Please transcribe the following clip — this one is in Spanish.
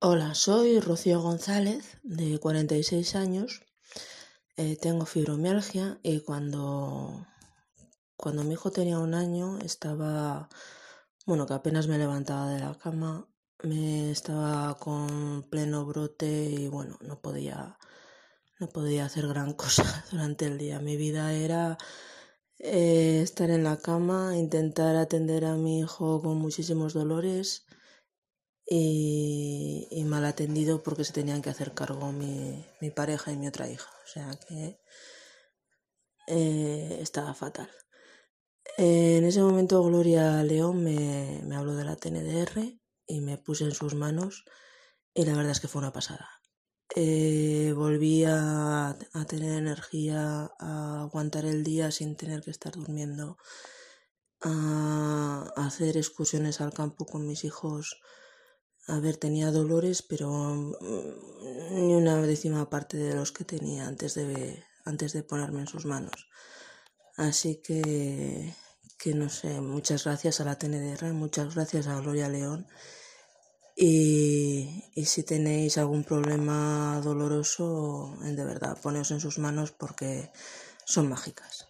Hola, soy Rocío González, de 46 años. Eh, tengo fibromialgia y cuando, cuando mi hijo tenía un año estaba, bueno, que apenas me levantaba de la cama, me estaba con pleno brote y bueno, no podía, no podía hacer gran cosa durante el día. Mi vida era eh, estar en la cama, intentar atender a mi hijo con muchísimos dolores y, mal atendido porque se tenían que hacer cargo mi, mi pareja y mi otra hija. O sea que eh, estaba fatal. en ese momento Gloria León me, me habló de la TNDR y me puse en sus manos y la verdad es que fue una pasada. Eh, volví a, a, tener energía, a aguantar el día sin tener que estar durmiendo, a hacer excursiones al campo con mis hijos a ver, tenía dolores, pero mm, ni una décima parte de los que tenía antes de, antes de ponerme en sus manos. Así que, que no sé, muchas gracias a la TNDR, muchas gracias a Gloria León. Y, y si tenéis algún problema doloroso, de verdad, poneos en sus manos porque son mágicas.